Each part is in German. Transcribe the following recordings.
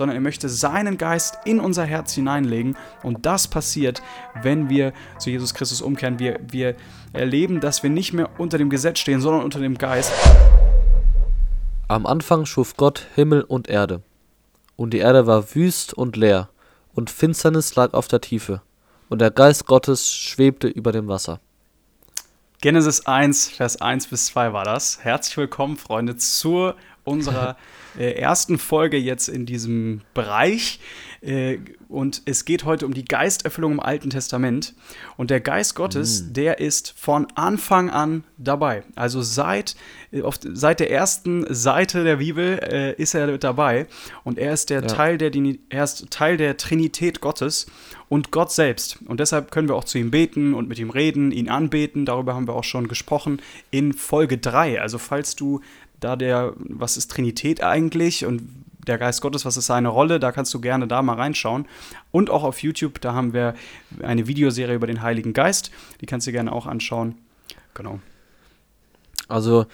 sondern er möchte seinen Geist in unser Herz hineinlegen. Und das passiert, wenn wir zu Jesus Christus umkehren. Wir, wir erleben, dass wir nicht mehr unter dem Gesetz stehen, sondern unter dem Geist. Am Anfang schuf Gott Himmel und Erde. Und die Erde war wüst und leer, und Finsternis lag auf der Tiefe, und der Geist Gottes schwebte über dem Wasser. Genesis 1, Vers 1 bis 2 war das. Herzlich willkommen, Freunde, zu unserer äh, ersten Folge jetzt in diesem Bereich. Äh, und es geht heute um die Geisterfüllung im Alten Testament. Und der Geist Gottes, mm. der ist von Anfang an dabei. Also seit, äh, auf, seit der ersten Seite der Bibel äh, ist er dabei. Und er ist, der ja. Teil der, er ist Teil der Trinität Gottes und Gott selbst. Und deshalb können wir auch zu ihm beten und mit ihm reden, ihn anbeten. Darüber haben wir auch schon gesprochen in Folge 3. Also falls du da der, was ist Trinität eigentlich und der Geist Gottes, was ist seine Rolle, da kannst du gerne da mal reinschauen. Und auch auf YouTube, da haben wir eine Videoserie über den Heiligen Geist, die kannst du gerne auch anschauen. Genau. Also,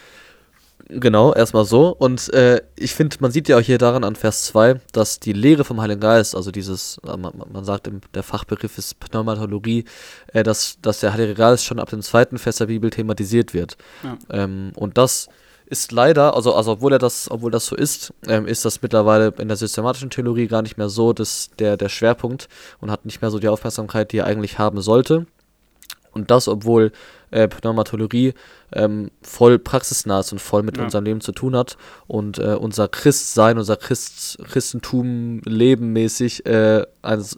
genau, erstmal so. Und äh, ich finde, man sieht ja auch hier daran an Vers 2, dass die Lehre vom Heiligen Geist, also dieses, äh, man, man sagt, der Fachbegriff ist Pneumatologie, äh, dass, dass der Heilige Geist schon ab dem zweiten Vers der Bibel thematisiert wird. Ja. Ähm, und das ist leider, also, also obwohl er das, obwohl das so ist, ähm, ist das mittlerweile in der systematischen Theologie gar nicht mehr so das, der, der Schwerpunkt und hat nicht mehr so die Aufmerksamkeit, die er eigentlich haben sollte. Und das, obwohl äh, Pneumatologie ähm, voll praxisnah ist und voll mit ja. unserem Leben zu tun hat und äh, unser Christsein, unser Christ, Christentum lebenmäßig äh,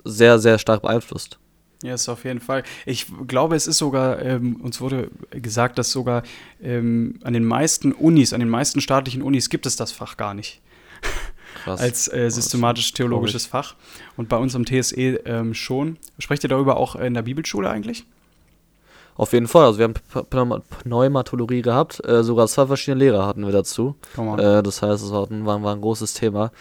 sehr, sehr stark beeinflusst. Ja, ist auf jeden Fall. Ich glaube, es ist sogar, ähm, uns wurde gesagt, dass sogar ähm, an den meisten Unis, an den meisten staatlichen Unis gibt es das Fach gar nicht. Krass. Als äh, systematisch-theologisches Fach. Und bei uns am TSE ähm, schon. Sprecht ihr darüber auch in der Bibelschule eigentlich? Auf jeden Fall. Also wir haben Pneumatologie gehabt. Äh, sogar zwei verschiedene Lehrer hatten wir dazu. Äh, das heißt, es war ein, war ein großes Thema.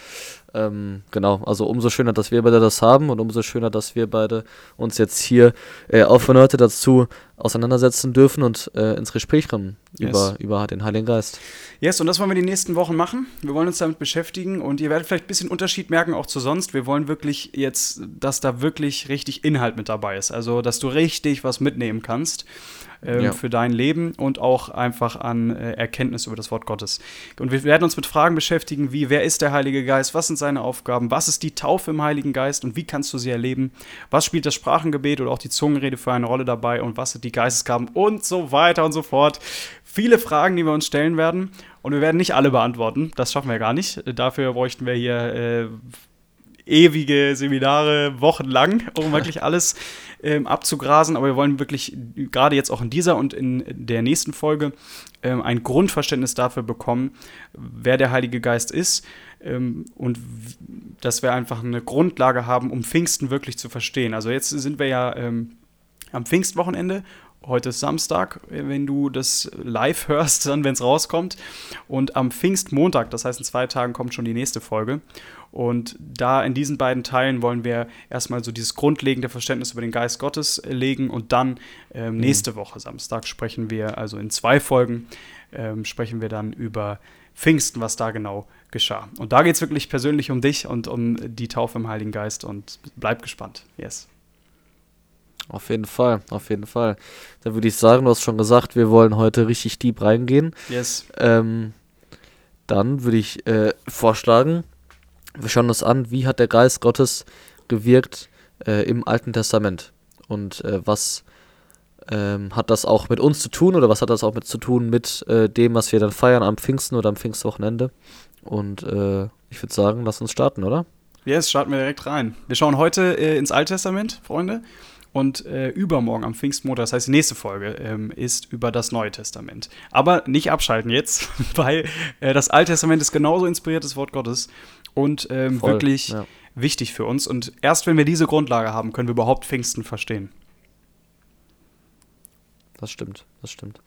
Ähm, genau, also umso schöner, dass wir beide das haben und umso schöner, dass wir beide uns jetzt hier äh, auch von heute dazu auseinandersetzen dürfen und äh, ins Gespräch kommen yes. über, über den Heiligen Geist. Yes, und das wollen wir die nächsten Wochen machen. Wir wollen uns damit beschäftigen und ihr werdet vielleicht ein bisschen Unterschied merken, auch zu sonst. Wir wollen wirklich jetzt, dass da wirklich richtig Inhalt mit dabei ist. Also, dass du richtig was mitnehmen kannst ähm, ja. für dein Leben und auch einfach an äh, Erkenntnis über das Wort Gottes. Und wir werden uns mit Fragen beschäftigen, wie, wer ist der Heilige Geist, was sind seine Aufgaben, was ist die Taufe im Heiligen Geist und wie kannst du sie erleben, was spielt das Sprachengebet oder auch die Zungenrede für eine Rolle dabei und was sind die Geistesgaben und so weiter und so fort. Viele Fragen, die wir uns stellen werden und wir werden nicht alle beantworten, das schaffen wir gar nicht. Dafür bräuchten wir hier äh, ewige Seminare, wochenlang, um wirklich alles ähm, abzugrasen. Aber wir wollen wirklich gerade jetzt auch in dieser und in der nächsten Folge ähm, ein Grundverständnis dafür bekommen, wer der Heilige Geist ist. Ähm, und dass wir einfach eine Grundlage haben, um Pfingsten wirklich zu verstehen. Also jetzt sind wir ja ähm, am Pfingstwochenende Heute ist Samstag, wenn du das live hörst, dann, wenn es rauskommt. Und am Pfingstmontag, das heißt in zwei Tagen, kommt schon die nächste Folge. Und da in diesen beiden Teilen wollen wir erstmal so dieses grundlegende Verständnis über den Geist Gottes legen und dann ähm, mhm. nächste Woche Samstag sprechen wir, also in zwei Folgen, ähm, sprechen wir dann über Pfingsten, was da genau geschah. Und da geht es wirklich persönlich um dich und um die Taufe im Heiligen Geist und bleib gespannt. Yes. Auf jeden Fall, auf jeden Fall. Dann würde ich sagen, du hast schon gesagt, wir wollen heute richtig deep reingehen. Yes. Ähm, dann würde ich äh, vorschlagen, wir schauen uns an, wie hat der Geist Gottes gewirkt äh, im Alten Testament und äh, was ähm, hat das auch mit uns zu tun oder was hat das auch mit zu tun mit äh, dem, was wir dann feiern am Pfingsten oder am Pfingstwochenende? Und äh, ich würde sagen, lass uns starten, oder? Yes, starten wir direkt rein. Wir schauen heute äh, ins Alte Testament, Freunde. Und äh, übermorgen am Pfingstmontag, das heißt die nächste Folge, ähm, ist über das Neue Testament. Aber nicht abschalten jetzt, weil äh, das Alte Testament ist genauso inspiriert das Wort Gottes und ähm, wirklich ja. wichtig für uns. Und erst wenn wir diese Grundlage haben, können wir überhaupt Pfingsten verstehen. Das stimmt, das stimmt.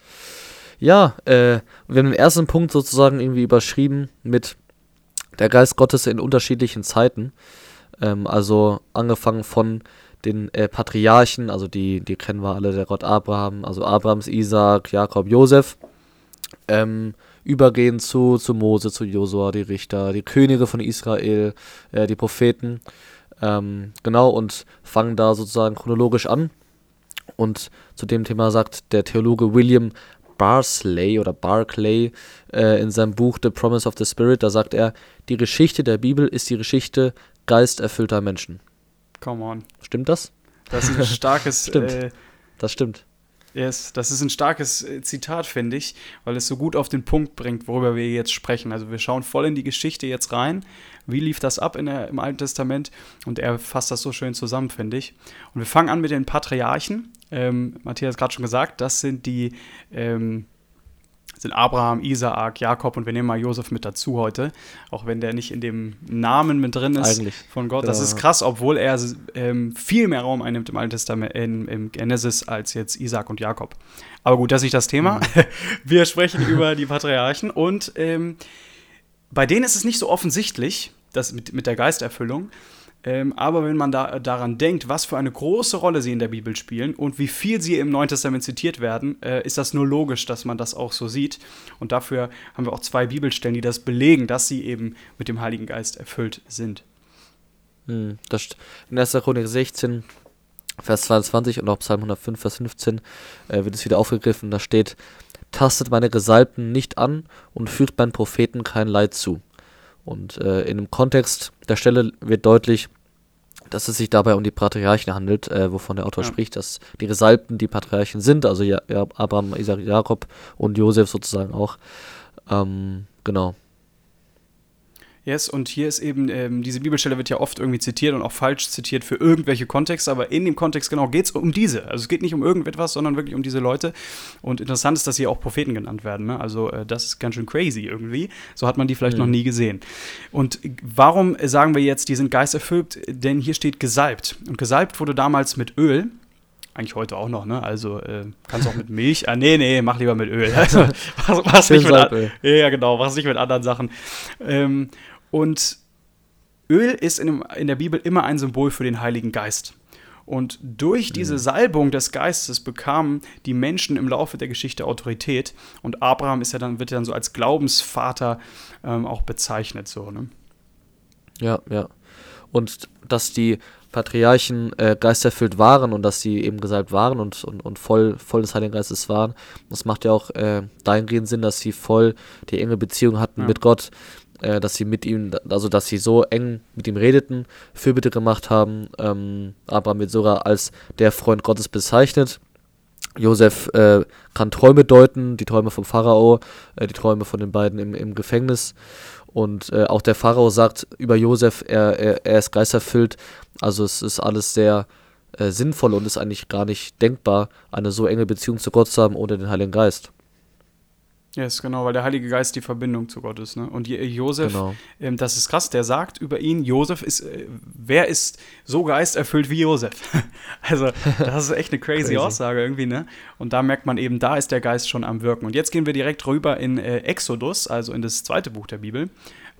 Ja, äh, wir haben den ersten Punkt sozusagen irgendwie überschrieben mit der Geist Gottes in unterschiedlichen Zeiten. Ähm, also angefangen von den äh, Patriarchen, also die, die kennen wir alle, der Gott Abraham, also Abrahams, Isaac, Jakob, Josef, ähm, übergehen zu, zu Mose, zu Josua, die Richter, die Könige von Israel, äh, die Propheten. Ähm, genau, und fangen da sozusagen chronologisch an. Und zu dem Thema sagt der Theologe William Barsley oder Barclay äh, in seinem Buch The Promise of the Spirit, da sagt er, die Geschichte der Bibel ist die Geschichte geisterfüllter Menschen. Come on. Stimmt das? Das ist ein starkes. stimmt. Äh, das stimmt. Yes, das ist ein starkes äh, Zitat, finde ich, weil es so gut auf den Punkt bringt, worüber wir jetzt sprechen. Also wir schauen voll in die Geschichte jetzt rein. Wie lief das ab in der, im Alten Testament? Und er fasst das so schön zusammen, finde ich. Und wir fangen an mit den Patriarchen. Ähm, Matthias hat gerade schon gesagt, das sind die ähm, sind Abraham, Isaak, Jakob und wir nehmen mal Josef mit dazu heute, auch wenn der nicht in dem Namen mit drin ist Eigentlich. von Gott. Ja. Das ist krass, obwohl er ähm, viel mehr Raum einnimmt im Alten Testament, in, im Genesis als jetzt Isaak und Jakob. Aber gut, das ist nicht das Thema. Mhm. Wir sprechen über die Patriarchen und ähm, bei denen ist es nicht so offensichtlich, das mit, mit der Geisterfüllung. Ähm, aber wenn man da, daran denkt, was für eine große Rolle sie in der Bibel spielen und wie viel sie im Neuen Testament zitiert werden, äh, ist das nur logisch, dass man das auch so sieht. Und dafür haben wir auch zwei Bibelstellen, die das belegen, dass sie eben mit dem Heiligen Geist erfüllt sind. Hm, das in 1. Chronik 16, Vers 22 und auch Psalm 105, Vers 15 äh, wird es wieder aufgegriffen. Da steht: Tastet meine Gesalbten nicht an und fügt meinen Propheten kein Leid zu. Und äh, in dem Kontext der Stelle wird deutlich, dass es sich dabei um die Patriarchen handelt, äh, wovon der Autor ja. spricht, dass die Gesalbten die Patriarchen sind, also ja, Abraham, Isaac, Jakob und Josef sozusagen auch. Ähm, genau. Yes, und hier ist eben, ähm, diese Bibelstelle wird ja oft irgendwie zitiert und auch falsch zitiert für irgendwelche Kontexte, aber in dem Kontext genau geht es um diese. Also es geht nicht um irgendetwas, sondern wirklich um diese Leute. Und interessant ist, dass hier auch Propheten genannt werden. Ne? Also äh, das ist ganz schön crazy irgendwie. So hat man die vielleicht mhm. noch nie gesehen. Und warum sagen wir jetzt, die sind geisterfüllt? Denn hier steht gesalbt. Und gesalbt wurde damals mit Öl eigentlich heute auch noch, ne? Also äh, kannst auch mit Milch. Ah, nee, nee, mach lieber mit Öl. Also, was, was nicht mit an, ja, genau, was nicht mit anderen Sachen. Ähm, und Öl ist in, in der Bibel immer ein Symbol für den Heiligen Geist. Und durch diese Salbung des Geistes bekamen die Menschen im Laufe der Geschichte Autorität. Und Abraham ist ja dann, wird ja dann so als Glaubensvater ähm, auch bezeichnet. So, ne? Ja, ja. Und dass die Patriarchen äh, geisterfüllt waren und dass sie eben gesalbt waren und, und, und voll, voll des Heiligen Geistes waren, das macht ja auch äh, dahingehend Sinn, dass sie voll die enge Beziehung hatten ja. mit Gott äh, dass sie mit ihm, also dass sie so eng mit ihm redeten, Fürbitte gemacht haben. Ähm, Abraham wird sogar als der Freund Gottes bezeichnet. Josef äh, kann Träume deuten, die Träume vom Pharao, äh, die Träume von den beiden im, im Gefängnis. Und äh, auch der Pharao sagt über Josef, er, er, er ist geisterfüllt. Also es ist alles sehr äh, sinnvoll und ist eigentlich gar nicht denkbar, eine so enge Beziehung zu Gott zu haben ohne den Heiligen Geist. Ja, yes, genau, weil der Heilige Geist die Verbindung zu Gott ist. Ne? Und Josef, genau. ähm, das ist krass, der sagt über ihn, Josef ist, äh, wer ist so geisterfüllt wie Josef? also, das ist echt eine crazy, crazy, Aussage irgendwie, ne? Und da merkt man eben, da ist der Geist schon am Wirken. Und jetzt gehen wir direkt rüber in äh, Exodus, also in das zweite Buch der Bibel.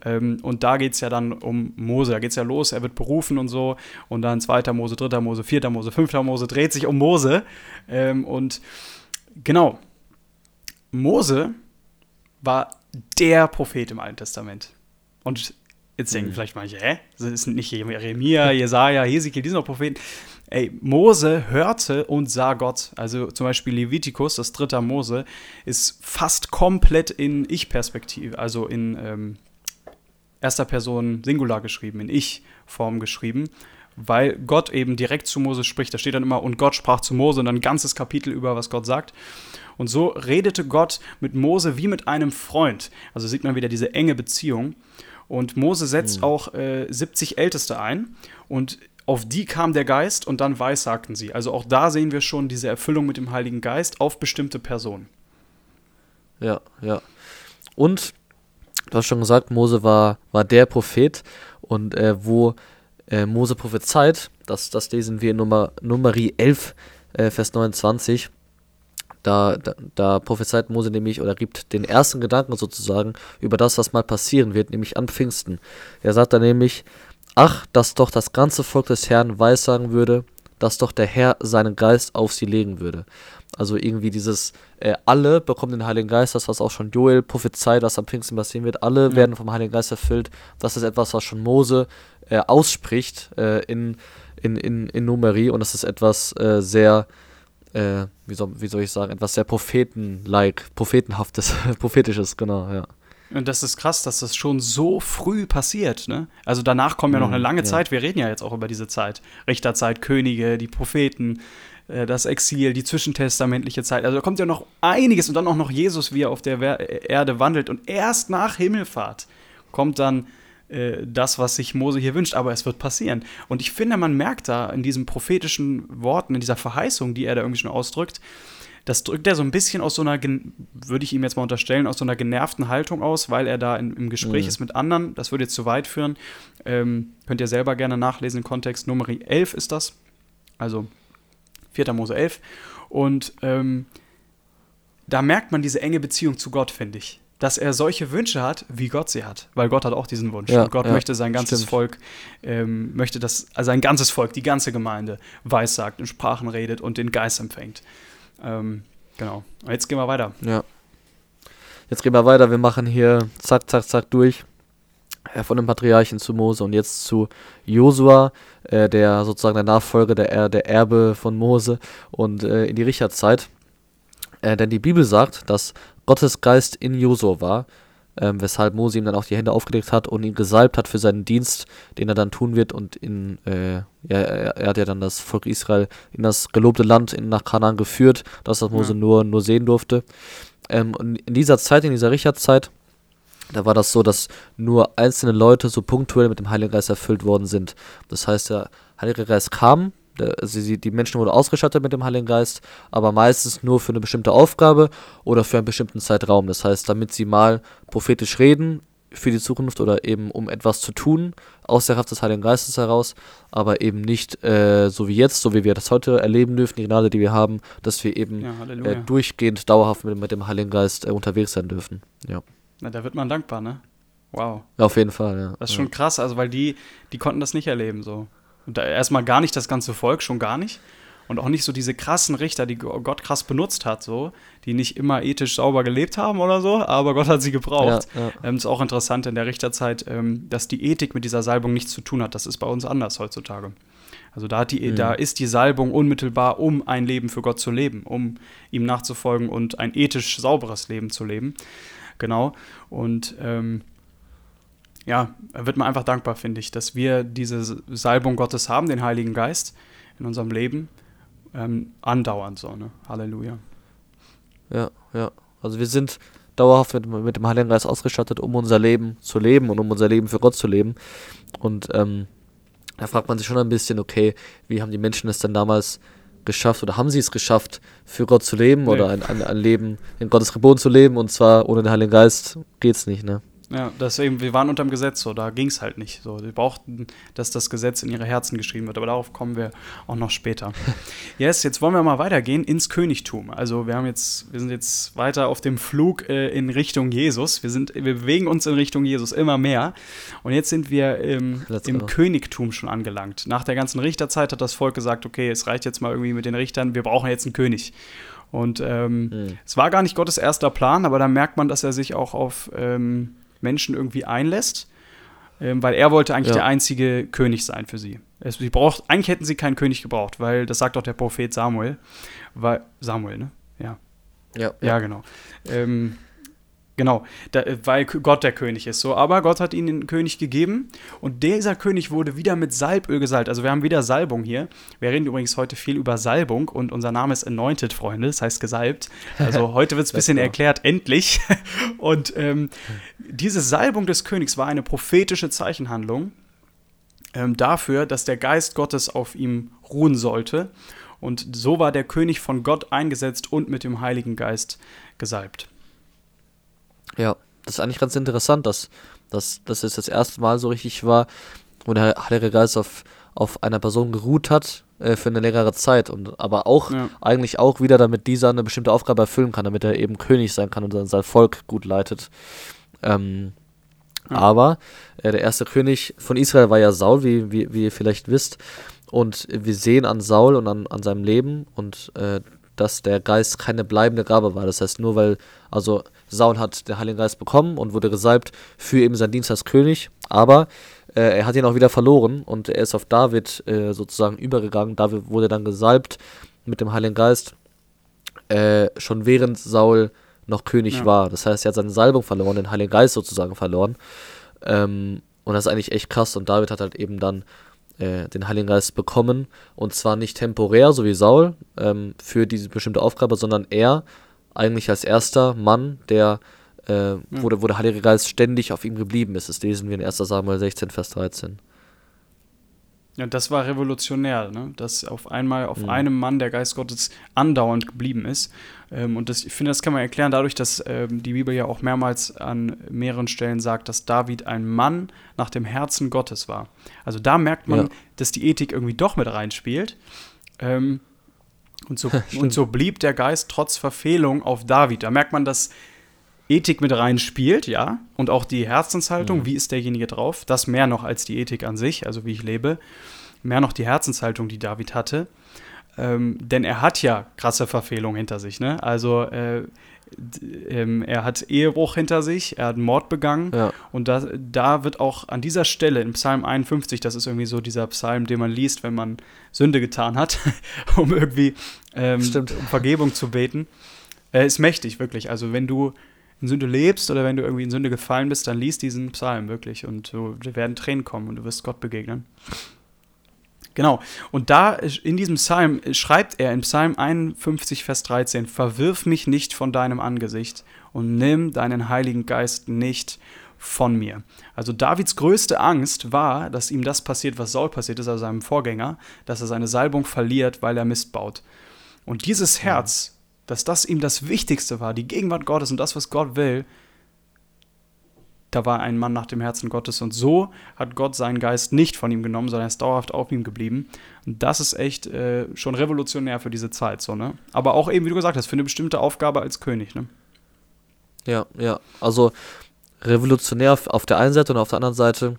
Ähm, und da geht es ja dann um Mose, da geht es ja los, er wird berufen und so. Und dann zweiter Mose, dritter Mose, vierter Mose, fünfter Mose, dreht sich um Mose. Ähm, und genau, Mose war der Prophet im Alten Testament. Und jetzt denken mhm. vielleicht manche, hä? Das sind nicht Jeremia, Jesaja, Hesekiel, die sind doch Propheten. Ey, Mose hörte und sah Gott. Also zum Beispiel Levitikus, das dritte Mose, ist fast komplett in Ich-Perspektive, also in ähm, erster Person Singular geschrieben, in Ich-Form geschrieben weil Gott eben direkt zu Mose spricht. Da steht dann immer, und Gott sprach zu Mose und dann ein ganzes Kapitel über, was Gott sagt. Und so redete Gott mit Mose wie mit einem Freund. Also sieht man wieder diese enge Beziehung. Und Mose setzt mhm. auch äh, 70 Älteste ein und auf die kam der Geist und dann weissagten sie. Also auch da sehen wir schon diese Erfüllung mit dem Heiligen Geist auf bestimmte Personen. Ja, ja. Und du hast schon gesagt, Mose war, war der Prophet und äh, wo äh, Mose prophezeit, das, das lesen wir in Nummer, Nummerie 11, äh, Vers 29. Da, da, da prophezeit Mose nämlich oder gibt den ersten Gedanken sozusagen über das, was mal passieren wird, nämlich an Pfingsten. Er sagt da nämlich, ach, dass doch das ganze Volk des Herrn weissagen würde, dass doch der Herr seinen Geist auf sie legen würde. Also irgendwie dieses, äh, alle bekommen den Heiligen Geist, das was auch schon Joel prophezeit, was am Pfingsten passieren wird, alle ja. werden vom Heiligen Geist erfüllt. Das ist etwas, was schon Mose äh, ausspricht äh, in, in, in, in Numeri und das ist etwas äh, sehr, äh, wie, soll, wie soll ich sagen, etwas sehr Propheten-like, prophetenhaftes, prophetisches, genau, ja. Und das ist krass, dass das schon so früh passiert. Ne? Also danach kommt ja noch eine mhm, lange ja. Zeit. Wir reden ja jetzt auch über diese Zeit. Richterzeit, Könige, die Propheten, das Exil, die zwischentestamentliche Zeit. Also da kommt ja noch einiges und dann auch noch Jesus, wie er auf der Erde wandelt. Und erst nach Himmelfahrt kommt dann äh, das, was sich Mose hier wünscht. Aber es wird passieren. Und ich finde, man merkt da in diesen prophetischen Worten, in dieser Verheißung, die er da irgendwie schon ausdrückt, das drückt er so ein bisschen aus so einer, würde ich ihm jetzt mal unterstellen, aus so einer genervten Haltung aus, weil er da in, im Gespräch mhm. ist mit anderen. Das würde jetzt zu weit führen. Ähm, könnt ihr selber gerne nachlesen im Kontext. Nummer 11 ist das. Also 4. Mose 11. Und ähm, da merkt man diese enge Beziehung zu Gott, finde ich. Dass er solche Wünsche hat, wie Gott sie hat. Weil Gott hat auch diesen Wunsch. Ja, und Gott ja, möchte sein ganzes stimmt. Volk, ähm, möchte, dass also sein ganzes Volk, die ganze Gemeinde, weissagt, in Sprachen redet und den Geist empfängt. Ähm, genau. Jetzt gehen wir weiter. Ja. Jetzt gehen wir weiter. Wir machen hier zack, zack, zack durch. Äh, von dem Patriarchen zu Mose und jetzt zu Josua, äh, der sozusagen der Nachfolger, der, der Erbe von Mose und äh, in die Richterzeit. Äh, denn die Bibel sagt, dass Gottes Geist in Josua war ähm, weshalb Mose ihm dann auch die Hände aufgelegt hat und ihn gesalbt hat für seinen Dienst, den er dann tun wird. Und in, äh, ja, er, er, hat ja dann das Volk Israel in das gelobte Land in, nach Kanaan geführt, dass das Mose ja. nur, nur sehen durfte. Ähm, und in dieser Zeit, in dieser Richterzeit, da war das so, dass nur einzelne Leute so punktuell mit dem Heiligen Geist erfüllt worden sind. Das heißt, der Heilige Geist kam, also die Menschen wurden ausgestattet mit dem Heiligen Geist, aber meistens nur für eine bestimmte Aufgabe oder für einen bestimmten Zeitraum. Das heißt, damit sie mal prophetisch reden für die Zukunft oder eben um etwas zu tun aus der Kraft des Heiligen Geistes heraus, aber eben nicht äh, so wie jetzt, so wie wir das heute erleben dürfen, die Gnade, die wir haben, dass wir eben ja, äh, durchgehend dauerhaft mit, mit, dem Heiligen Geist äh, unterwegs sein dürfen. Ja. Na, da wird man dankbar, ne? Wow. Auf jeden Fall, ja. Das ist schon krass, also weil die, die konnten das nicht erleben so. Und erstmal gar nicht das ganze Volk, schon gar nicht. Und auch nicht so diese krassen Richter, die Gott krass benutzt hat, so, die nicht immer ethisch sauber gelebt haben oder so, aber Gott hat sie gebraucht. Ja, ja. Ähm, ist auch interessant in der Richterzeit, ähm, dass die Ethik mit dieser Salbung nichts zu tun hat. Das ist bei uns anders heutzutage. Also da, die, mhm. da ist die Salbung unmittelbar, um ein Leben für Gott zu leben, um ihm nachzufolgen und ein ethisch sauberes Leben zu leben. Genau. Und ähm, ja, wird man einfach dankbar, finde ich, dass wir diese Salbung Gottes haben, den Heiligen Geist in unserem Leben, ähm, andauernd so, ne? Halleluja. Ja, ja. Also wir sind dauerhaft mit, mit dem Heiligen Geist ausgestattet, um unser Leben zu leben und um unser Leben für Gott zu leben. Und ähm, da fragt man sich schon ein bisschen, okay, wie haben die Menschen es denn damals geschafft oder haben sie es geschafft, für Gott zu leben nee. oder ein, ein, ein Leben in Gottes Geboten zu leben und zwar ohne den Heiligen Geist geht's nicht, ne? Ja, deswegen, wir waren unter dem Gesetz so, da ging es halt nicht. So, die brauchten, dass das Gesetz in ihre Herzen geschrieben wird, aber darauf kommen wir auch noch später. yes, jetzt wollen wir mal weitergehen ins Königtum. Also wir haben jetzt, wir sind jetzt weiter auf dem Flug äh, in Richtung Jesus. Wir sind, wir bewegen uns in Richtung Jesus immer mehr. Und jetzt sind wir im, im Königtum schon angelangt. Nach der ganzen Richterzeit hat das Volk gesagt, okay, es reicht jetzt mal irgendwie mit den Richtern, wir brauchen jetzt einen König. Und ähm, mhm. es war gar nicht Gottes erster Plan, aber da merkt man, dass er sich auch auf ähm, Menschen irgendwie einlässt, ähm, weil er wollte eigentlich ja. der einzige König sein für sie. Es, sie braucht, eigentlich hätten sie keinen König gebraucht, weil das sagt auch der Prophet Samuel. Weil, Samuel, ne? Ja. Ja, ja. ja genau. Ähm, Genau, da, weil Gott der König ist. So, aber Gott hat ihnen den König gegeben und dieser König wurde wieder mit Salböl gesalbt. Also wir haben wieder Salbung hier. Wir reden übrigens heute viel über Salbung und unser Name ist Anointed, Freunde, das heißt gesalbt. Also heute wird es ein bisschen erklärt, endlich. Und ähm, diese Salbung des Königs war eine prophetische Zeichenhandlung ähm, dafür, dass der Geist Gottes auf ihm ruhen sollte. Und so war der König von Gott eingesetzt und mit dem Heiligen Geist gesalbt. Ja, das ist eigentlich ganz interessant, dass, dass, dass es das erste Mal so richtig war, wo der Heilige Geist auf, auf einer Person geruht hat äh, für eine längere Zeit. Und aber auch ja. eigentlich auch wieder, damit dieser eine bestimmte Aufgabe erfüllen kann, damit er eben König sein kann und sein, sein Volk gut leitet. Ähm, ja. Aber äh, der erste König von Israel war ja Saul, wie, wie, wie ihr vielleicht wisst. Und wir sehen an Saul und an, an seinem Leben und äh, dass der Geist keine bleibende Gabe war. Das heißt, nur weil, also Saul hat den Heiligen Geist bekommen und wurde gesalbt für eben seinen Dienst als König, aber äh, er hat ihn auch wieder verloren und er ist auf David äh, sozusagen übergegangen. David wurde dann gesalbt mit dem Heiligen Geist, äh, schon während Saul noch König ja. war. Das heißt, er hat seine Salbung verloren, den Heiligen Geist sozusagen verloren. Ähm, und das ist eigentlich echt krass. Und David hat halt eben dann äh, den Heiligen Geist bekommen. Und zwar nicht temporär, so wie Saul, ähm, für diese bestimmte Aufgabe, sondern er eigentlich als erster Mann, der äh, ja. wo, der, wo der Heilige Geist ständig auf ihm geblieben ist. Das lesen wir in 1 Samuel 16, Vers 13. Ja, das war revolutionär, ne? dass auf einmal auf mhm. einem Mann der Geist Gottes andauernd geblieben ist. Ähm, und das, ich finde, das kann man erklären dadurch, dass ähm, die Bibel ja auch mehrmals an mehreren Stellen sagt, dass David ein Mann nach dem Herzen Gottes war. Also da merkt man, ja. dass die Ethik irgendwie doch mit reinspielt. Ähm, und, so, und so blieb der Geist trotz Verfehlung auf David. Da merkt man, dass Ethik mit reinspielt, ja, und auch die Herzenshaltung, mhm. wie ist derjenige drauf, das mehr noch als die Ethik an sich, also wie ich lebe, mehr noch die Herzenshaltung, die David hatte. Ähm, denn er hat ja krasse Verfehlungen hinter sich, ne? Also äh, ähm, er hat Ehebruch hinter sich, er hat Mord begangen ja. und da, da wird auch an dieser Stelle in Psalm 51, das ist irgendwie so dieser Psalm, den man liest, wenn man Sünde getan hat, um irgendwie ähm, um Vergebung zu beten, äh, ist mächtig, wirklich. Also wenn du in Sünde lebst oder wenn du irgendwie in Sünde gefallen bist, dann liest diesen Psalm wirklich und du, werden Tränen kommen und du wirst Gott begegnen. Genau. Und da in diesem Psalm schreibt er in Psalm 51, Vers 13: Verwirf mich nicht von deinem Angesicht und nimm deinen Heiligen Geist nicht von mir. Also Davids größte Angst war, dass ihm das passiert, was Saul passiert ist, also seinem Vorgänger, dass er seine Salbung verliert, weil er Mist baut. Und dieses Herz dass das ihm das Wichtigste war, die Gegenwart Gottes und das, was Gott will, da war ein Mann nach dem Herzen Gottes. Und so hat Gott seinen Geist nicht von ihm genommen, sondern er ist dauerhaft auf ihm geblieben. Und das ist echt äh, schon revolutionär für diese Zeit. So, ne? Aber auch eben, wie du gesagt hast, für eine bestimmte Aufgabe als König. Ne? Ja, ja. Also revolutionär auf der einen Seite und auf der anderen Seite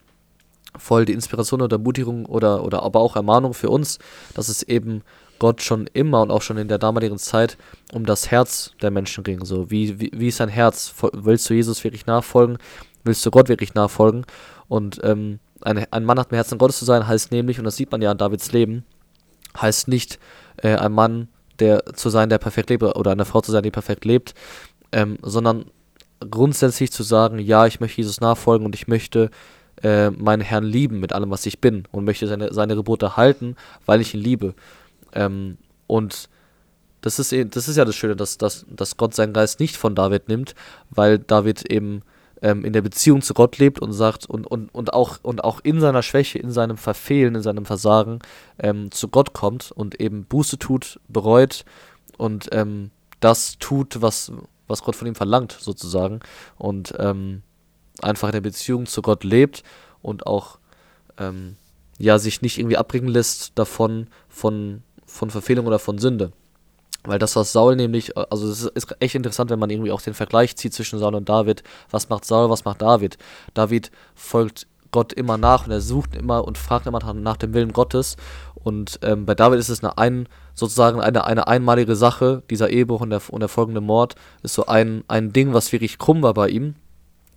voll die Inspiration oder Ermutigung oder, oder aber auch Ermahnung für uns, dass es eben Gott schon immer und auch schon in der damaligen Zeit um das Herz der Menschen ging. So, wie, wie, wie ist dein Herz? Willst du Jesus wirklich nachfolgen? Willst du Gott wirklich nachfolgen? Und ähm, ein, ein Mann nach dem Herzen Gottes zu sein, heißt nämlich, und das sieht man ja an Davids Leben, heißt nicht äh, ein Mann der zu sein, der perfekt lebt, oder eine Frau zu sein, die perfekt lebt, ähm, sondern grundsätzlich zu sagen, ja, ich möchte Jesus nachfolgen und ich möchte äh, meinen Herrn lieben mit allem, was ich bin und möchte seine, seine Gebote halten, weil ich ihn liebe. Ähm, und das ist, e, das ist ja das Schöne, dass, dass, dass Gott seinen Geist nicht von David nimmt, weil David eben ähm, in der Beziehung zu Gott lebt und sagt und, und, und, auch, und auch in seiner Schwäche, in seinem Verfehlen, in seinem Versagen ähm, zu Gott kommt und eben Buße tut, bereut und ähm, das tut, was, was Gott von ihm verlangt, sozusagen. Und ähm, einfach in der Beziehung zu Gott lebt und auch ähm, ja sich nicht irgendwie abbringen lässt davon, von von Verfehlung oder von Sünde. Weil das, was Saul nämlich, also es ist echt interessant, wenn man irgendwie auch den Vergleich zieht zwischen Saul und David. Was macht Saul, was macht David? David folgt Gott immer nach und er sucht immer und fragt immer nach dem Willen Gottes. Und ähm, bei David ist es eine ein, sozusagen eine, eine einmalige Sache, dieser Ehebruch und der, und der folgende Mord ist so ein, ein Ding, was wirklich krumm war bei ihm.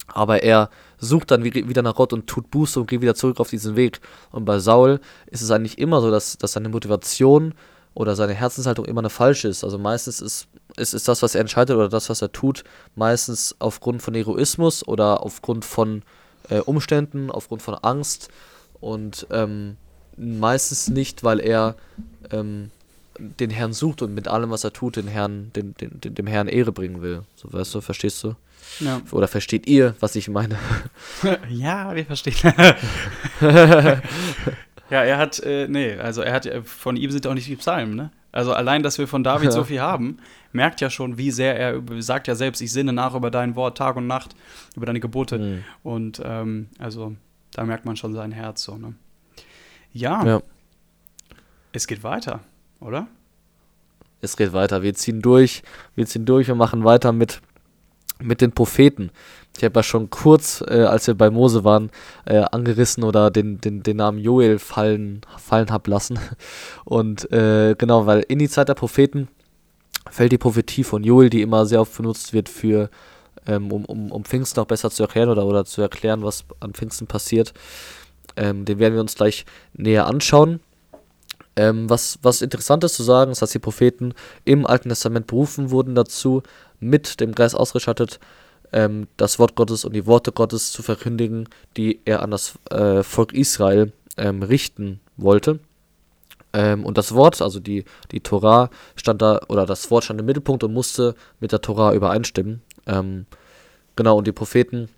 Aber er sucht dann wieder nach Gott und tut Buße und geht wieder zurück auf diesen Weg. Und bei Saul ist es eigentlich immer so, dass, dass seine Motivation oder seine Herzenshaltung immer eine falsche ist. Also meistens ist, ist, ist das, was er entscheidet oder das, was er tut, meistens aufgrund von Egoismus oder aufgrund von äh, Umständen, aufgrund von Angst und ähm, meistens nicht, weil er ähm, den Herrn sucht und mit allem, was er tut, den Herrn, den, den, dem Herrn Ehre bringen will. So, weißt du, verstehst du? Ja. Oder versteht ihr, was ich meine? ja, wir verstehen. ja, er hat, äh, nee, also er hat, von ihm sind auch nicht die Psalmen, ne? Also allein, dass wir von David ja. so viel haben, merkt ja schon, wie sehr er, sagt ja selbst, ich sinne nach über dein Wort Tag und Nacht, über deine Gebote. Mhm. Und ähm, also da merkt man schon sein Herz so, ne? Ja. ja. Es geht weiter, oder? Es geht weiter. Wir ziehen durch, wir ziehen durch und machen weiter mit mit den Propheten. Ich habe ja schon kurz, äh, als wir bei Mose waren, äh, angerissen oder den, den, den Namen Joel fallen, fallen hab lassen. Und äh, genau, weil in die Zeit der Propheten fällt die Prophetie von Joel, die immer sehr oft benutzt wird für, ähm, um, um, um Pfingsten auch besser zu erklären oder, oder zu erklären, was an Pfingsten passiert. Ähm, den werden wir uns gleich näher anschauen. Ähm, was, was interessant ist zu sagen, ist, dass die Propheten im Alten Testament berufen wurden dazu, mit dem Geist ausgestattet, ähm, das Wort Gottes und die Worte Gottes zu verkündigen, die er an das äh, Volk Israel ähm, richten wollte. Ähm, und das Wort, also die, die Torah, stand da, oder das Wort stand im Mittelpunkt und musste mit der Torah übereinstimmen. Ähm, genau, und die Propheten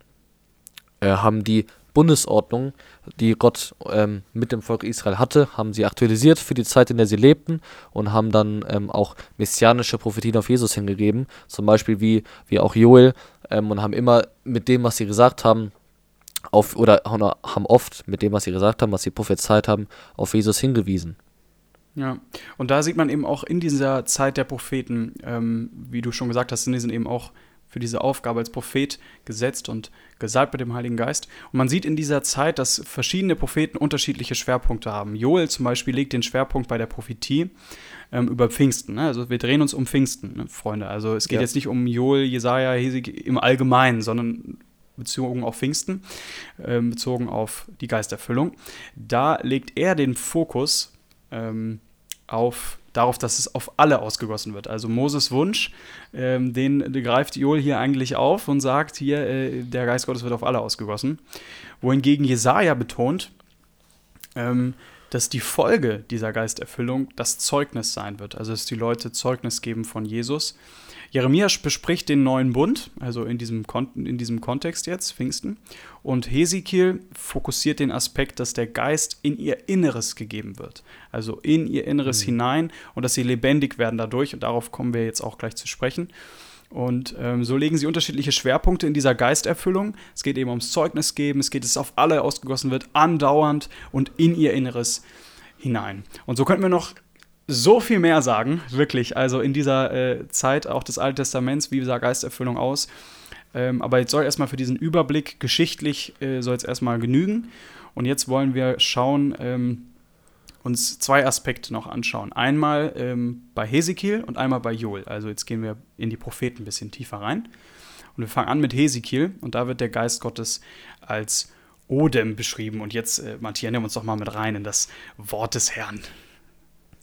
äh, haben die Bundesordnung, die Gott ähm, mit dem Volk Israel hatte, haben sie aktualisiert für die Zeit, in der sie lebten und haben dann ähm, auch messianische Prophetien auf Jesus hingegeben, zum Beispiel wie, wie auch Joel, ähm, und haben immer mit dem, was sie gesagt haben, auf, oder haben oft mit dem, was sie gesagt haben, was sie prophezeit haben, auf Jesus hingewiesen. Ja, und da sieht man eben auch in dieser Zeit der Propheten, ähm, wie du schon gesagt hast, sind die eben auch für diese Aufgabe als Prophet gesetzt und gesalbt mit dem Heiligen Geist. Und man sieht in dieser Zeit, dass verschiedene Propheten unterschiedliche Schwerpunkte haben. Joel zum Beispiel legt den Schwerpunkt bei der Prophetie ähm, über Pfingsten. Ne? Also wir drehen uns um Pfingsten, ne, Freunde. Also es geht ja. jetzt nicht um Joel, Jesaja, Hesig im Allgemeinen, sondern bezogen auf Pfingsten, äh, bezogen auf die Geisterfüllung. Da legt er den Fokus ähm, auf darauf, dass es auf alle ausgegossen wird. Also Moses Wunsch, ähm, den greift Joel hier eigentlich auf und sagt, hier, äh, der Geist Gottes wird auf alle ausgegossen. Wohingegen Jesaja betont, ähm, dass die Folge dieser Geisterfüllung das Zeugnis sein wird. Also dass die Leute Zeugnis geben von Jesus. Jeremia bespricht den neuen Bund, also in diesem, Kon in diesem Kontext jetzt, Pfingsten. Und Hesekiel fokussiert den Aspekt, dass der Geist in ihr Inneres gegeben wird. Also in ihr Inneres mhm. hinein und dass sie lebendig werden dadurch. Und darauf kommen wir jetzt auch gleich zu sprechen. Und ähm, so legen sie unterschiedliche Schwerpunkte in dieser Geisterfüllung. Es geht eben ums Zeugnis geben, es geht, dass es auf alle ausgegossen wird, andauernd und in ihr Inneres hinein. Und so könnten wir noch so viel mehr sagen, wirklich. Also in dieser äh, Zeit auch des Alten Testaments, wie sah Geisterfüllung aus? Ähm, aber jetzt soll erstmal für diesen Überblick geschichtlich äh, soll es erstmal genügen. Und jetzt wollen wir schauen, ähm, uns zwei Aspekte noch anschauen. Einmal ähm, bei Hesekiel und einmal bei Joel. Also jetzt gehen wir in die Propheten ein bisschen tiefer rein. Und wir fangen an mit Hesekiel und da wird der Geist Gottes als Odem beschrieben. Und jetzt, äh, nehmen wir uns doch mal mit rein in das Wort des Herrn.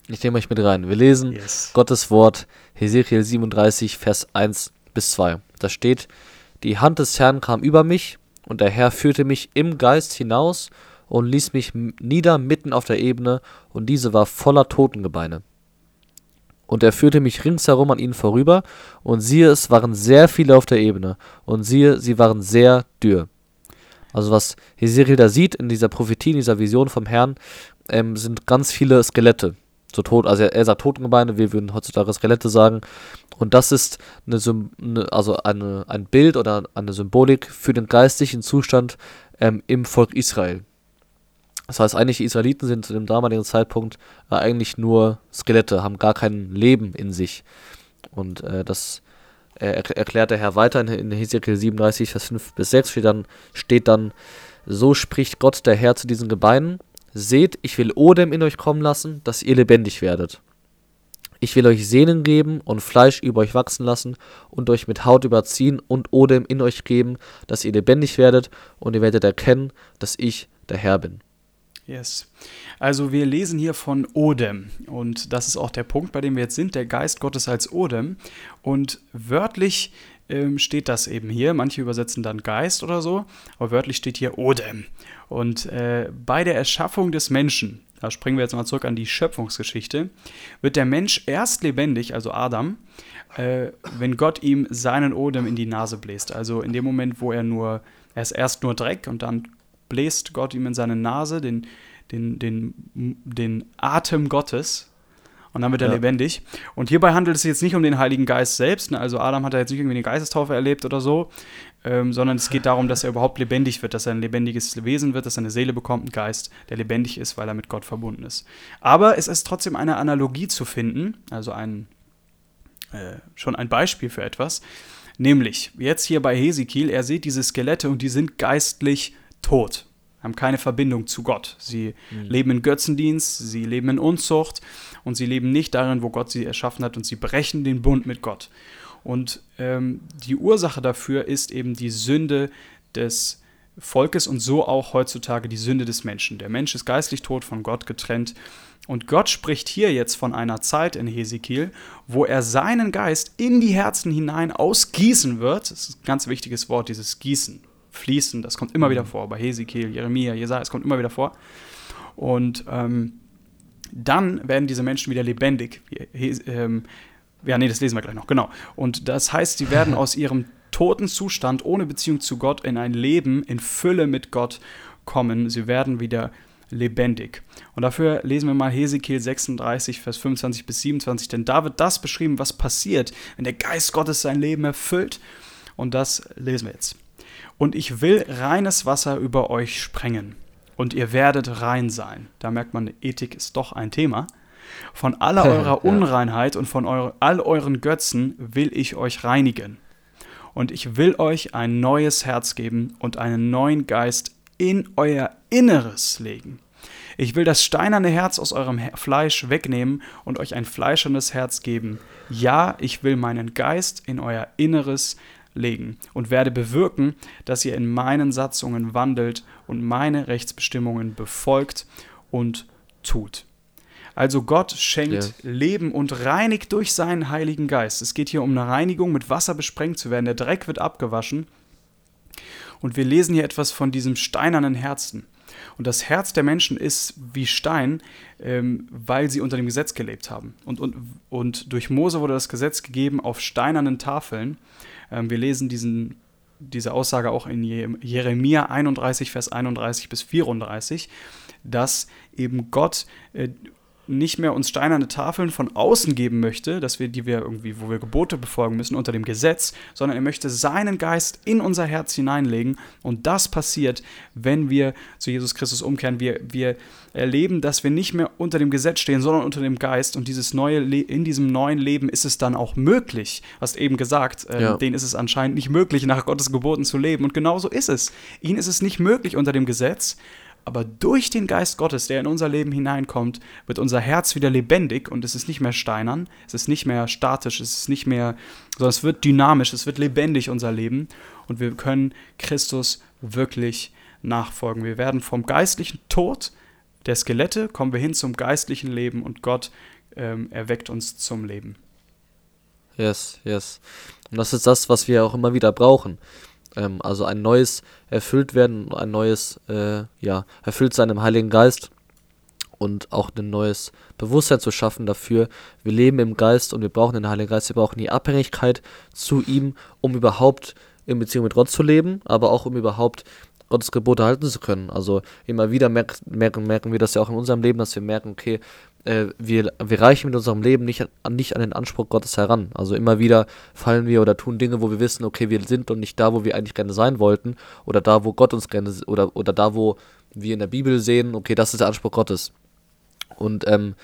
Ich nehme euch mit rein. Wir lesen yes. Gottes Wort, Hesekiel 37, Vers 1 bis 2. Da steht, die Hand des Herrn kam über mich, und der Herr führte mich im Geist hinaus und ließ mich nieder mitten auf der Ebene, und diese war voller Totengebeine. Und er führte mich ringsherum an ihnen vorüber, und siehe, es waren sehr viele auf der Ebene, und siehe, sie waren sehr dürr. Also was Hesekiel da sieht in dieser Prophetie, in dieser Vision vom Herrn, ähm, sind ganz viele Skelette so tot, also er, er sagt Totengebeine, wir würden heutzutage Skelette sagen. Und das ist eine, also eine, ein Bild oder eine Symbolik für den geistlichen Zustand ähm, im Volk Israel. Das heißt, eigentlich die Israeliten sind zu dem damaligen Zeitpunkt äh, eigentlich nur Skelette, haben gar kein Leben in sich. Und äh, das äh, erklärt der Herr weiter in, in Hesekiel 37, Vers 5 bis 6, steht dann, steht dann, so spricht Gott der Herr zu diesen Gebeinen, Seht, ich will Odem in euch kommen lassen, dass ihr lebendig werdet. Ich will euch Sehnen geben und Fleisch über euch wachsen lassen und euch mit Haut überziehen und Odem in euch geben, dass ihr lebendig werdet und ihr werdet erkennen, dass ich der Herr bin. Yes. Also wir lesen hier von Odem und das ist auch der Punkt, bei dem wir jetzt sind, der Geist Gottes als Odem und wörtlich ähm, steht das eben hier. Manche übersetzen dann Geist oder so, aber wörtlich steht hier Odem. Und äh, bei der Erschaffung des Menschen, da springen wir jetzt mal zurück an die Schöpfungsgeschichte, wird der Mensch erst lebendig, also Adam, äh, wenn Gott ihm seinen Odem in die Nase bläst. Also in dem Moment, wo er nur, er ist erst nur Dreck und dann bläst Gott ihm in seine Nase den, den, den, den Atem Gottes, und dann wird er ja. lebendig. Und hierbei handelt es sich jetzt nicht um den Heiligen Geist selbst. Ne? Also Adam hat ja jetzt nicht irgendwie eine Geistestaufe erlebt oder so, ähm, sondern es geht darum, dass er überhaupt lebendig wird, dass er ein lebendiges Wesen wird, dass er eine Seele bekommt, einen Geist, der lebendig ist, weil er mit Gott verbunden ist. Aber es ist trotzdem eine Analogie zu finden, also ein, äh, schon ein Beispiel für etwas, Nämlich, jetzt hier bei Hesekiel, er sieht diese Skelette und die sind geistlich tot, haben keine Verbindung zu Gott. Sie mhm. leben in Götzendienst, sie leben in Unzucht und sie leben nicht darin, wo Gott sie erschaffen hat und sie brechen den Bund mit Gott. Und ähm, die Ursache dafür ist eben die Sünde des Volkes und so auch heutzutage die Sünde des Menschen. Der Mensch ist geistlich tot, von Gott getrennt. Und Gott spricht hier jetzt von einer Zeit in Hesekiel, wo er seinen Geist in die Herzen hinein ausgießen wird. Das ist ein ganz wichtiges Wort, dieses Gießen, Fließen, das kommt immer wieder vor. Bei Hesekiel, Jeremia, Jesaja, es kommt immer wieder vor. Und ähm, dann werden diese Menschen wieder lebendig. Ähm, ja, nee, das lesen wir gleich noch, genau. Und das heißt, sie werden aus ihrem toten Zustand ohne Beziehung zu Gott in ein Leben in Fülle mit Gott kommen. Sie werden wieder lebendig. Und dafür lesen wir mal Hesekiel 36, Vers 25 bis 27, denn da wird das beschrieben, was passiert, wenn der Geist Gottes sein Leben erfüllt. Und das lesen wir jetzt. Und ich will reines Wasser über euch sprengen, und ihr werdet rein sein. Da merkt man, Ethik ist doch ein Thema. Von aller eurer Unreinheit und von eure, all euren Götzen will ich euch reinigen und ich will euch ein neues Herz geben und einen neuen Geist in euer Inneres legen. Ich will das steinerne Herz aus eurem Fleisch wegnehmen und euch ein fleischernes Herz geben. Ja, ich will meinen Geist in euer Inneres legen und werde bewirken, dass ihr in meinen Satzungen wandelt und meine Rechtsbestimmungen befolgt und tut. Also Gott schenkt ja. Leben und reinigt durch seinen Heiligen Geist. Es geht hier um eine Reinigung, mit Wasser besprengt zu werden. Der Dreck wird abgewaschen. Und wir lesen hier etwas von diesem steinernen Herzen. Und das Herz der Menschen ist wie Stein, ähm, weil sie unter dem Gesetz gelebt haben. Und, und, und durch Mose wurde das Gesetz gegeben auf steinernen Tafeln. Ähm, wir lesen diesen, diese Aussage auch in Jeremia 31, Vers 31 bis 34, dass eben Gott äh, nicht mehr uns steinerne Tafeln von außen geben möchte, dass wir, die wir irgendwie, wo wir Gebote befolgen müssen unter dem Gesetz, sondern er möchte seinen Geist in unser Herz hineinlegen. Und das passiert, wenn wir zu Jesus Christus umkehren. Wir, wir erleben, dass wir nicht mehr unter dem Gesetz stehen, sondern unter dem Geist. Und dieses neue in diesem neuen Leben ist es dann auch möglich. Hast eben gesagt, äh, ja. denen ist es anscheinend nicht möglich, nach Gottes Geboten zu leben. Und genauso ist es. Ihnen ist es nicht möglich unter dem Gesetz, aber durch den Geist Gottes, der in unser Leben hineinkommt, wird unser Herz wieder lebendig und es ist nicht mehr steinern, es ist nicht mehr statisch, es ist nicht mehr, sondern es wird dynamisch, es wird lebendig, unser Leben. Und wir können Christus wirklich nachfolgen. Wir werden vom geistlichen Tod der Skelette, kommen wir hin zum geistlichen Leben und Gott ähm, erweckt uns zum Leben. Yes, yes. Und das ist das, was wir auch immer wieder brauchen. Ähm, also ein neues erfüllt werden, ein neues, äh, ja, erfüllt sein im Heiligen Geist und auch ein neues Bewusstsein zu schaffen dafür. Wir leben im Geist und wir brauchen den Heiligen Geist, wir brauchen die Abhängigkeit zu ihm, um überhaupt in Beziehung mit Gott zu leben, aber auch um überhaupt Gottes Gebote halten zu können. Also immer wieder merken, merken, merken wir das ja auch in unserem Leben, dass wir merken, okay, äh, wir, wir reichen mit unserem Leben nicht an, nicht an den Anspruch Gottes heran. Also immer wieder fallen wir oder tun Dinge, wo wir wissen, okay, wir sind noch nicht da, wo wir eigentlich gerne sein wollten, oder da, wo Gott uns gerne, oder, oder da, wo wir in der Bibel sehen, okay, das ist der Anspruch Gottes. Und ähm,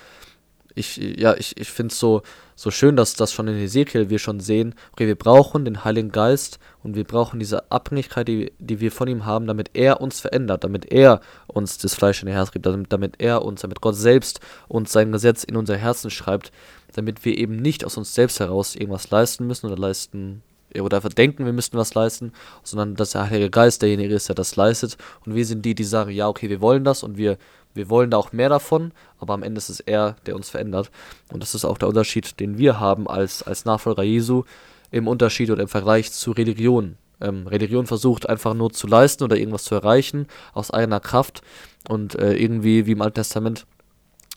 ich, ja, ich, ich finde es so, so schön, dass das schon in Ezekiel wir schon sehen, okay, wir brauchen den Heiligen Geist und wir brauchen diese Abhängigkeit, die, die wir von ihm haben, damit er uns verändert, damit er uns das Fleisch in ihr Herz gibt, damit, damit er uns, damit Gott selbst uns sein Gesetz in unser Herzen schreibt, damit wir eben nicht aus uns selbst heraus irgendwas leisten müssen oder leisten oder denken, wir müssten was leisten, sondern dass der Heilige Geist derjenige ist, der das leistet. Und wir sind die, die sagen, ja, okay, wir wollen das und wir wir wollen da auch mehr davon, aber am Ende ist es er, der uns verändert. Und das ist auch der Unterschied, den wir haben als, als Nachfolger Jesu im Unterschied oder im Vergleich zu Religion. Ähm, Religion versucht einfach nur zu leisten oder irgendwas zu erreichen aus eigener Kraft und äh, irgendwie, wie im Alten Testament,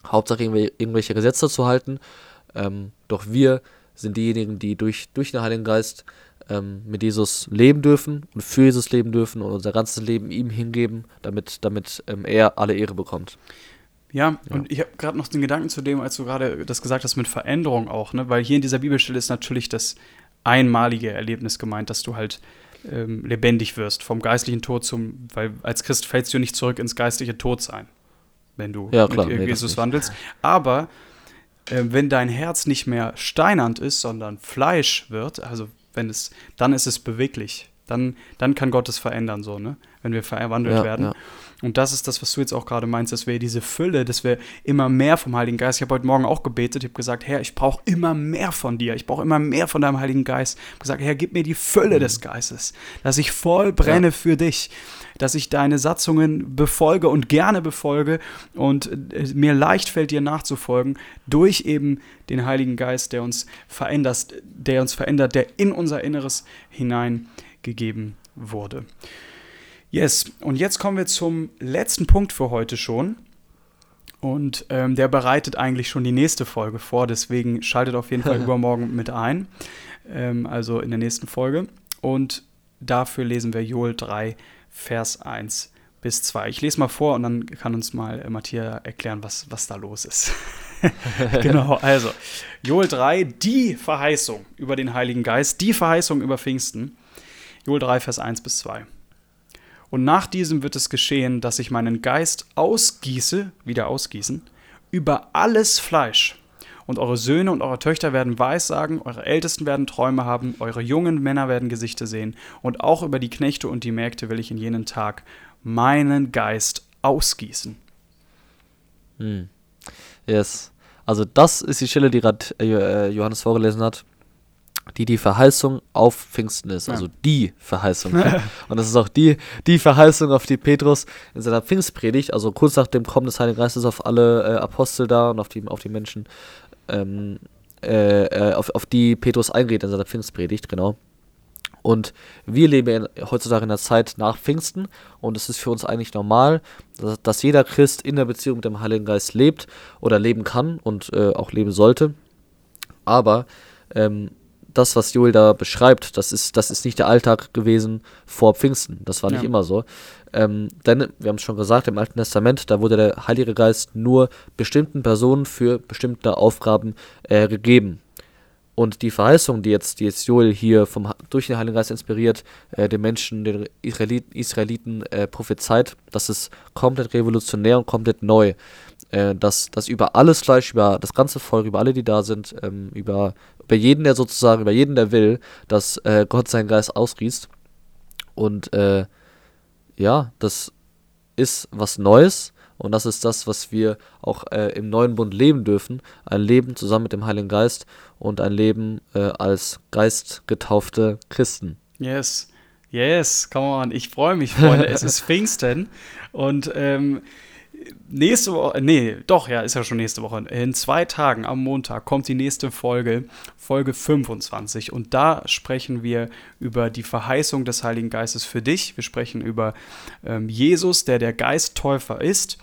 Hauptsache irgendwelche Gesetze zu halten. Ähm, doch wir sind diejenigen, die durch, durch den Heiligen Geist ähm, mit Jesus leben dürfen und für Jesus leben dürfen und unser ganzes Leben ihm hingeben, damit, damit ähm, er alle Ehre bekommt. Ja, ja. und ich habe gerade noch den Gedanken zu dem, als du gerade das gesagt hast mit Veränderung auch, ne? weil hier in dieser Bibelstelle ist natürlich das einmalige Erlebnis gemeint, dass du halt ähm, lebendig wirst, vom geistlichen Tod zum, weil als Christ fällst du nicht zurück ins geistliche Todsein, wenn du ja, klar, mit nee, Jesus wandelst. Aber äh, wenn dein Herz nicht mehr steinernd ist, sondern Fleisch wird, also wenn es, dann ist es beweglich. Dann, dann kann Gott es verändern, so, ne? Wenn wir verwandelt Ja, werden. ja. Und das ist das, was du jetzt auch gerade meinst, dass wir diese Fülle, dass wir immer mehr vom Heiligen Geist. Ich habe heute Morgen auch gebetet, ich habe gesagt, Herr, ich brauche immer mehr von dir. Ich brauche immer mehr von deinem Heiligen Geist. Ich habe gesagt, Herr, gib mir die Fülle des Geistes, dass ich voll brenne Ja. für dich, dass ich deine Satzungen befolge und gerne befolge und äh, mir leicht fällt, dir nachzufolgen, durch eben den Heiligen Geist, der uns verändert, der uns verändert, der in unser Inneres hineingegeben wurde. Yes, und jetzt kommen wir zum letzten Punkt für heute schon. Und ähm, der bereitet eigentlich schon die nächste Folge vor, deswegen schaltet auf jeden Fall übermorgen mit ein, ähm, also in der nächsten Folge. Und dafür lesen wir Joel 3, Vers 1 bis 2. Ich lese mal vor und dann kann uns mal äh, Matthias erklären, was, was da los ist. genau, also Joel 3, die Verheißung über den Heiligen Geist, die Verheißung über Pfingsten. Joel 3, Vers 1 bis 2. Und nach diesem wird es geschehen, dass ich meinen Geist ausgieße, wieder ausgießen, über alles Fleisch. Und eure Söhne und eure Töchter werden Weissagen, eure Ältesten werden Träume haben, eure jungen Männer werden Gesichter sehen. Und auch über die Knechte und die Mägde will ich in jenen Tag meinen Geist ausgießen. Hm. Yes. Also das ist die Stelle, die gerade äh, Johannes vorgelesen hat, die die Verheißung auf Pfingsten ist. Ja. Also die Verheißung. Und das ist auch die, die Verheißung, auf die Petrus in seiner Pfingstpredigt, also kurz nach dem Kommen des Heiligen Geistes auf alle äh, Apostel da und auf die, auf die Menschen, ähm, äh, äh, auf, auf die Petrus eingeht in seiner Pfingstpredigt, genau. Und wir leben in, heutzutage in der Zeit nach Pfingsten und es ist für uns eigentlich normal, dass, dass jeder Christ in der Beziehung mit dem Heiligen Geist lebt oder leben kann und äh, auch leben sollte. Aber ähm, das, was Joel da beschreibt, das ist, das ist nicht der Alltag gewesen vor Pfingsten. Das war nicht Ja. immer so. Ähm, denn, wir haben es schon gesagt, im Alten Testament, da wurde der Heilige Geist nur bestimmten Personen für bestimmte Aufgaben äh, gegeben. Und die Verheißung, die jetzt, die jetzt Joel hier vom, durch den Heiligen Geist inspiriert, äh, den Menschen, den Israeliten, Israeliten äh, prophezeit, das ist komplett revolutionär und komplett neu. Äh, dass, dass über alles Fleisch, über das ganze Volk, über alle, die da sind, ähm, über, über jeden, der sozusagen, über jeden, der will, dass äh, Gott seinen Geist ausgießt. Und äh, ja, das ist was Neues und das ist das, was wir auch äh, im neuen Bund leben dürfen. Ein Leben zusammen mit dem Heiligen Geist und ein Leben äh, als geistgetaufte Christen. Yes, yes, come on. Ich freue mich, Freunde. es ist Pfingsten und ähm, nächste Woche, nee, doch, ja, ist ja schon nächste Woche. In zwei Tagen am Montag kommt die nächste Folge, Folge 25. Und da sprechen wir über die Verheißung des Heiligen Geistes für dich. Wir sprechen über ähm, Jesus, der der Geisttäufer ist.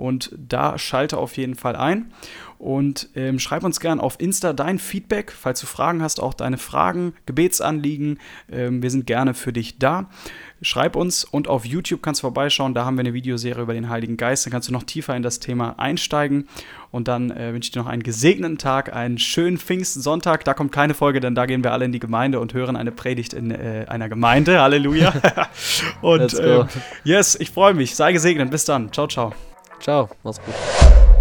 Und da schalte auf jeden Fall ein. Und ähm, schreib uns gern auf Insta dein Feedback, falls du Fragen hast, auch deine Fragen, Gebetsanliegen. Ähm, wir sind gerne für dich da. Schreib uns und auf YouTube kannst du vorbeischauen. Da haben wir eine Videoserie über den Heiligen Geist. Da kannst du noch tiefer in das Thema einsteigen. Und dann äh, wünsche ich dir noch einen gesegneten Tag, einen schönen Pfingstsonntag. Da kommt keine Folge, denn da gehen wir alle in die Gemeinde und hören eine Predigt in äh, einer Gemeinde. Halleluja. und ähm, yes, ich freue mich. Sei gesegnet. Bis dann. Ciao, ciao. Ciao, mach's gut.